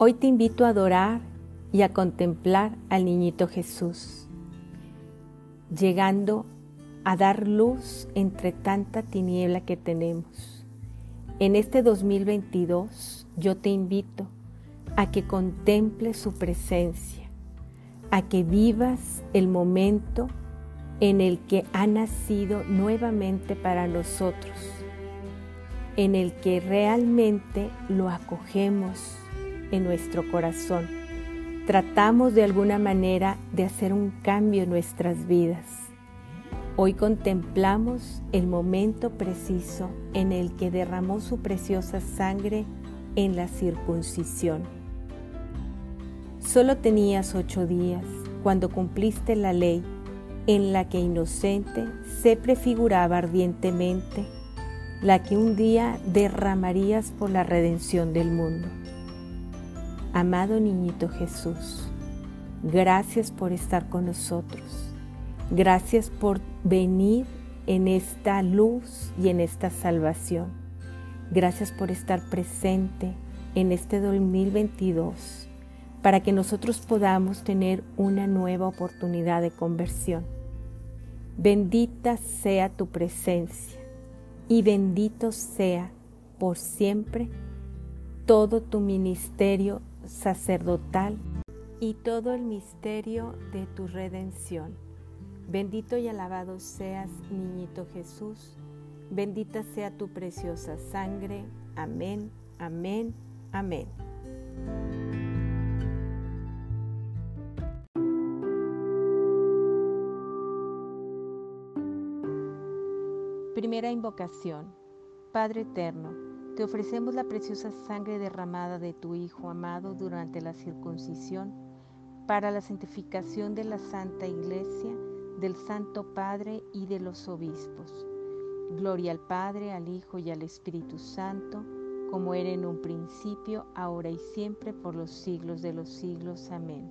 Hoy te invito a adorar y a contemplar al niñito Jesús, llegando a dar luz entre tanta tiniebla que tenemos. En este 2022 yo te invito a que contemples su presencia, a que vivas el momento en el que ha nacido nuevamente para nosotros, en el que realmente lo acogemos en nuestro corazón. Tratamos de alguna manera de hacer un cambio en nuestras vidas. Hoy contemplamos el momento preciso en el que derramó su preciosa sangre en la circuncisión. Solo tenías ocho días cuando cumpliste la ley en la que inocente se prefiguraba ardientemente la que un día derramarías por la redención del mundo. Amado niñito Jesús, gracias por estar con nosotros. Gracias por venir en esta luz y en esta salvación. Gracias por estar presente en este 2022 para que nosotros podamos tener una nueva oportunidad de conversión. Bendita sea tu presencia y bendito sea por siempre todo tu ministerio sacerdotal y todo el misterio de tu redención. Bendito y alabado seas, niñito Jesús. Bendita sea tu preciosa sangre. Amén, amén, amén. Primera invocación. Padre eterno te ofrecemos la preciosa sangre derramada de tu Hijo amado durante la circuncisión para la santificación de la Santa Iglesia, del Santo Padre y de los obispos. Gloria al Padre, al Hijo y al Espíritu Santo, como era en un principio, ahora y siempre, por los siglos de los siglos. Amén.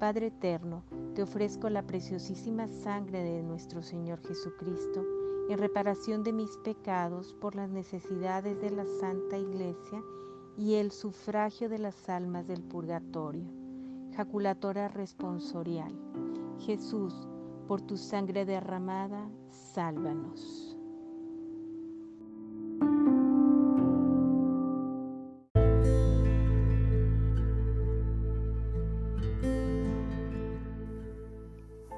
Padre eterno, te ofrezco la preciosísima sangre de nuestro Señor Jesucristo, en reparación de mis pecados por las necesidades de la Santa Iglesia y el sufragio de las almas del purgatorio. Jaculatora responsorial. Jesús, por tu sangre derramada, sálvanos.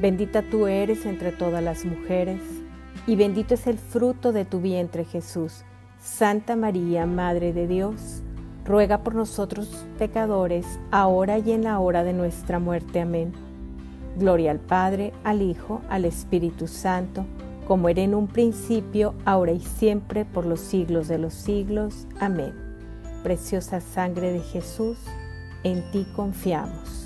Bendita tú eres entre todas las mujeres, y bendito es el fruto de tu vientre Jesús. Santa María, Madre de Dios, ruega por nosotros pecadores, ahora y en la hora de nuestra muerte. Amén. Gloria al Padre, al Hijo, al Espíritu Santo, como era en un principio, ahora y siempre, por los siglos de los siglos. Amén. Preciosa sangre de Jesús, en ti confiamos.